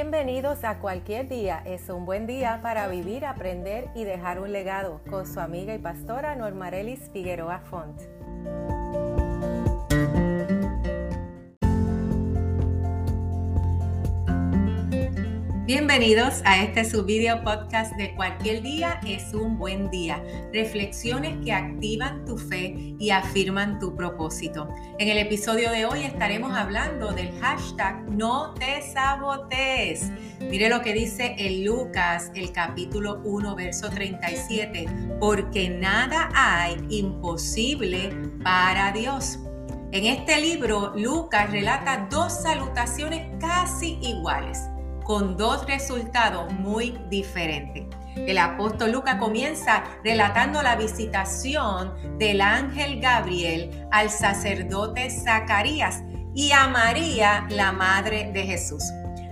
Bienvenidos a cualquier día. Es un buen día para vivir, aprender y dejar un legado con su amiga y pastora Normarelis Figueroa Font. Bienvenidos a este subvideo podcast de Cualquier día es un buen día. Reflexiones que activan tu fe y afirman tu propósito. En el episodio de hoy estaremos hablando del hashtag no te sabotees. Mire lo que dice en Lucas, el capítulo 1, verso 37. Porque nada hay imposible para Dios. En este libro, Lucas relata dos salutaciones casi iguales con dos resultados muy diferentes. El apóstol Lucas comienza relatando la visitación del ángel Gabriel al sacerdote Zacarías y a María, la madre de Jesús.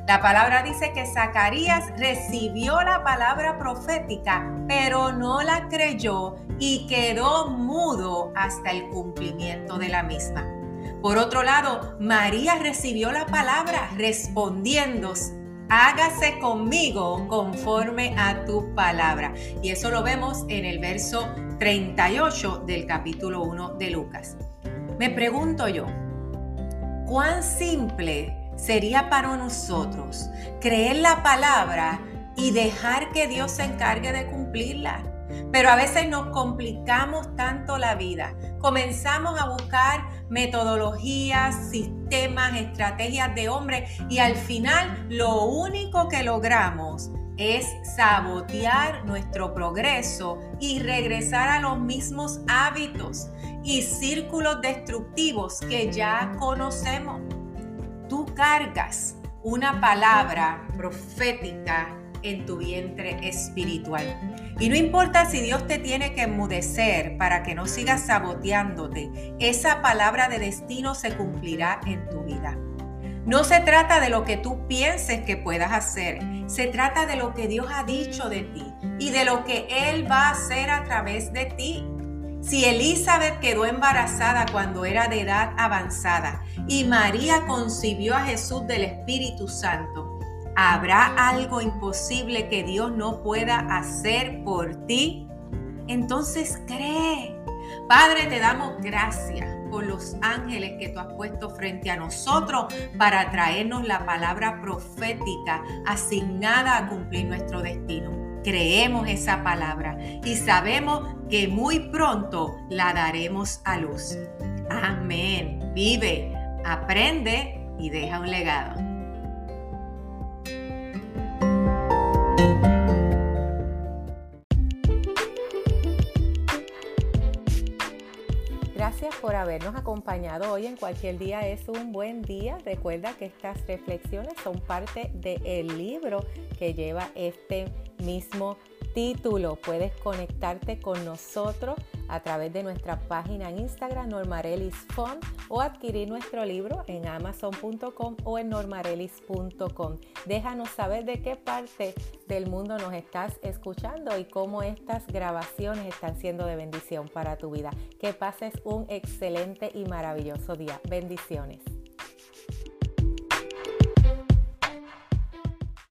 La palabra dice que Zacarías recibió la palabra profética, pero no la creyó y quedó mudo hasta el cumplimiento de la misma. Por otro lado, María recibió la palabra respondiendo hágase conmigo conforme a tu palabra. Y eso lo vemos en el verso 38 del capítulo 1 de Lucas. Me pregunto yo, ¿cuán simple sería para nosotros creer la palabra y dejar que Dios se encargue de cumplirla? Pero a veces nos complicamos tanto la vida. Comenzamos a buscar metodologías, sistemas, estrategias de hombre y al final lo único que logramos es sabotear nuestro progreso y regresar a los mismos hábitos y círculos destructivos que ya conocemos. Tú cargas una palabra profética en tu vientre espiritual. Y no importa si Dios te tiene que enmudecer para que no sigas saboteándote, esa palabra de destino se cumplirá en tu vida. No se trata de lo que tú pienses que puedas hacer, se trata de lo que Dios ha dicho de ti y de lo que Él va a hacer a través de ti. Si Elizabeth quedó embarazada cuando era de edad avanzada y María concibió a Jesús del Espíritu Santo, ¿Habrá algo imposible que Dios no pueda hacer por ti? Entonces cree. Padre, te damos gracias por los ángeles que tú has puesto frente a nosotros para traernos la palabra profética asignada a cumplir nuestro destino. Creemos esa palabra y sabemos que muy pronto la daremos a luz. Amén. Vive, aprende y deja un legado. Gracias por habernos acompañado hoy en cualquier día es un buen día. Recuerda que estas reflexiones son parte del libro que lleva este mismo título. Puedes conectarte con nosotros a través de nuestra página en Instagram Normarelis Font o adquirir nuestro libro en amazon.com o en normarelis.com. Déjanos saber de qué parte del mundo nos estás escuchando y cómo estas grabaciones están siendo de bendición para tu vida. Que pases un excelente y maravilloso día. Bendiciones.